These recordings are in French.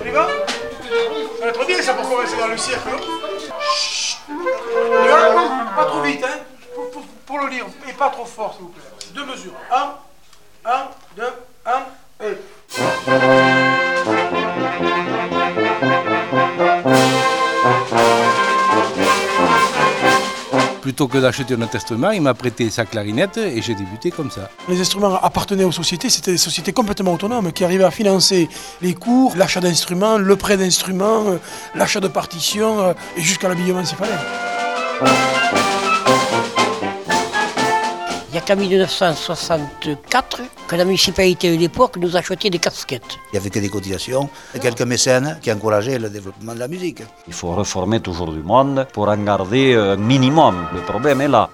On y va? Ça va être bien ça pour commencer dans le cirque. Chut Pas trop vite, hein? Pour, pour, pour, le lire. Et pas trop fort, s'il vous plaît. Deux mesures. Un, un, Plutôt que d'acheter un instrument, il m'a prêté sa clarinette et j'ai débuté comme ça. Les instruments appartenaient aux sociétés, c'était des sociétés complètement autonomes qui arrivaient à financer les cours, l'achat d'instruments, le prêt d'instruments, euh, l'achat de partitions euh, et jusqu'à l'habillement s'il fallait. Il n'y a qu'en 1964 que la municipalité de l'époque nous achetait des casquettes. Il n'y avait que des cotisations et quelques mécènes qui encourageaient le développement de la musique. Il faut reformer toujours du monde pour en garder un minimum. Le problème est là.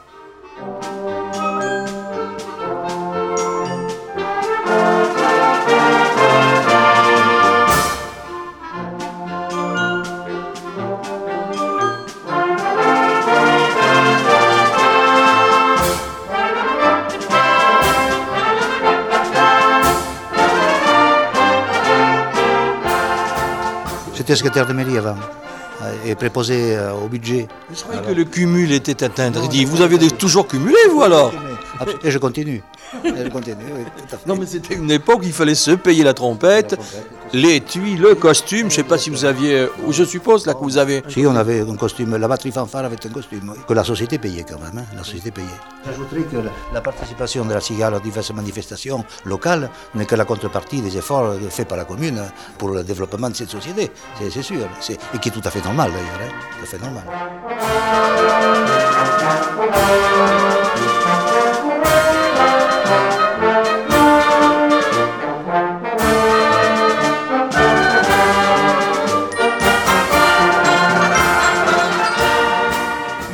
J'étais secrétaire de mairie avant et préposé euh, au budget. Je croyais que le cumul était interdit. Vous avez toujours cumulé, vous alors Et je continue. Et je continue oui, tout à fait. Non, mais c'était une époque où il fallait se payer la trompette, l'étui, le costume. Je ne sais pas si vous aviez. Ou je suppose là que vous avez. Si, on avait un costume. La batterie fanfare avait un costume oui, que la société payait quand même. hein, la société payait. J'ajouterais que la, la participation de la cigale aux diverses manifestations locales n'est que la contrepartie des efforts faits par la commune pour le développement de cette société. C'est sûr. Et qui est tout à fait normal d'ailleurs. Hein, tout à fait normal.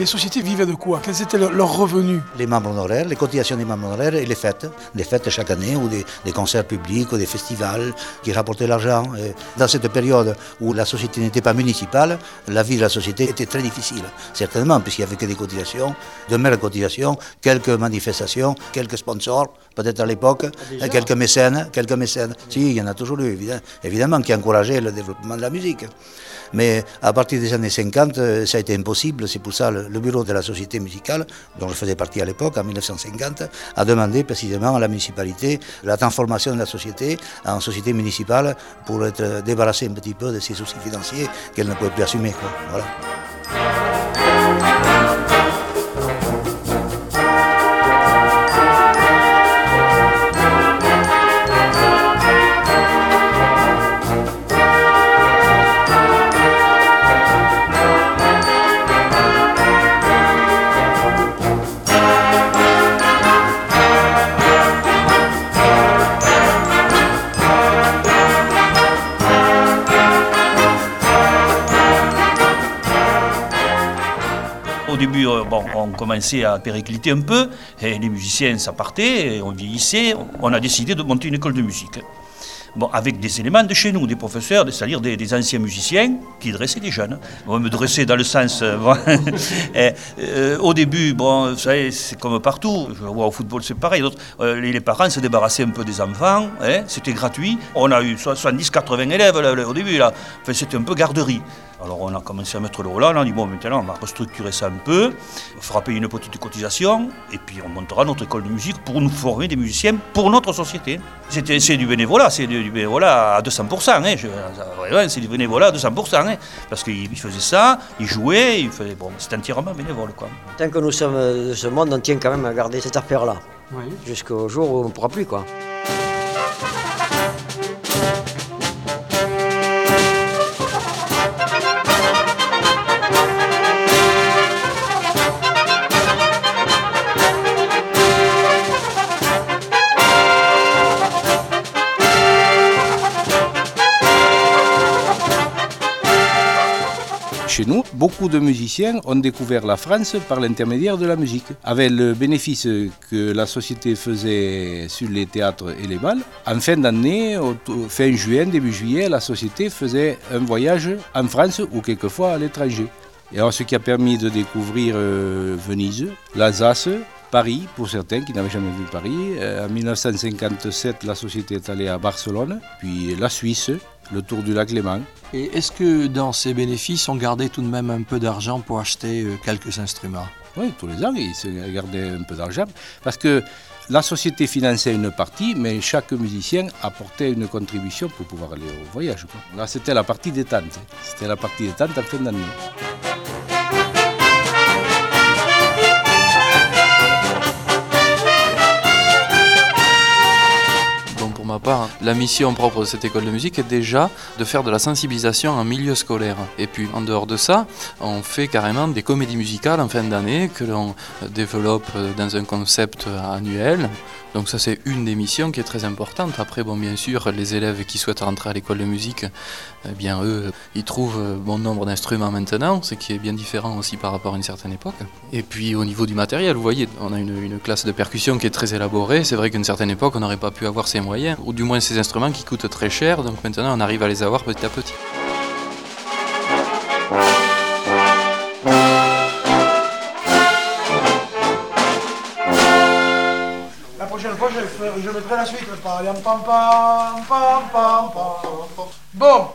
Les sociétés vivaient de quoi? Quels étaient leurs revenus? Les membres honoraires, les cotisations des membres honoraires et les fêtes, des fêtes chaque année ou des, des concerts publics ou des festivals qui rapportaient l'argent. Dans cette période où la société n'était pas municipale, la vie de la société était très difficile, certainement, puisqu'il n'y avait que des cotisations, de mères cotisations, quelques manifestations, quelques sponsors, peut-être à l'époque, et quelques mécènes, quelques mécènes. Si, il y en a toujours eu, évidemment, évidemment qui encourageaient le développement de la musique. Mais à partir des années 50, euh, ça a été impossible. C'est pour ça le, le bureau de la société musicale, dont je faisais partie à l'époque, en 1950, a demandé précisément à la municipalité la transformation de la société en société municipale pour être débarrassée un petit peu de ces soucis financiers qu'elle ne pouvait plus assumer. Voilà. Début, euh, bon, on commençait à péricliter un peu, les musiciens, ça partait, on vieillissait. On a décidé de monter une école de musique. Bon, avec des éléments de chez nous, des professeurs, c'est-à-dire des, anciens musiciens qui dressaient les jeunes. On me dressait dans le sens. euh, euh, au début, bon, vous savez, c'est comme partout. Je vois au football, c'est pareil. Les, parents se débarrassaient un peu des enfants. hein, c'était gratuit. On a eu 70-80 élèves au début. C'était un peu garderie. Alors on a commencé à mettre le volant, on a dit bon maintenant on va restructurer ça un peu, on fera payer une petite cotisation et puis on montera notre école de musique pour nous former des musiciens pour notre société. C'était, c'est du bénévolat, c'est du, du bénévolat à 200%, hein, vraiment, c'est du bénévolat à 200%, hein, parce qu'ils ils faisaient ça, ils jouaient, ils faisaient, bon, c'était entièrement bénévole quoi. Tant que nous sommes de ce monde, on tient quand même à garder cette affaire-là. Jusqu'au jour où on ne pourra plus, quoi. Chez nous, beaucoup de musiciens ont découvert la France par l'intermédiaire de la musique. Avec le bénéfice que la société faisait sur les théâtres et les balles, en fin d'année, fin juin, début juillet, la société faisait un voyage en France ou quelquefois à l'étranger. Et ce qui a permis de découvrir euh, Venise, l'Alsace, Paris, pour certains qui n'avaient jamais vu Paris. Euh, en 1957, la société est allée à Barcelone, puis la Suisse, le tour du lac Léman. Et est-ce que dans ces bénéfices, on gardait tout de même un peu d'argent pour acheter euh, quelques instruments? Oui, tous les ans, ils se gardaient un peu d'argent, parce que la société finançait une partie, mais chaque musicien apportait une contribution pour pouvoir aller au voyage. Là, c'était la partie détente. C'était la partie détente en fin d'année. Part, la mission propre de cette école de musique est déjà de faire de la sensibilisation en milieu scolaire. Et puis, en dehors de ça, on fait carrément des comédies musicales en fin d'année que l'on développe dans un concept annuel. Donc ça, c'est une des missions qui est très importante. Après, bon, bien sûr, les élèves qui souhaitent rentrer à l'école de musique, eh bien, eux, ils trouvent bon nombre d'instruments maintenant, ce qui est bien différent aussi par rapport à une certaine époque. Et puis, au niveau du matériel, vous voyez, on a une, classe de percussion qui est très élaborée. C'est vrai qu'à une certaine époque, on n'aurait pas pu avoir ces moyens, du moins ces instruments qui coûtent très cher. Donc maintenant, on arrive à les avoir petit à petit. La prochaine fois, je, je mettrai la suite. Bon,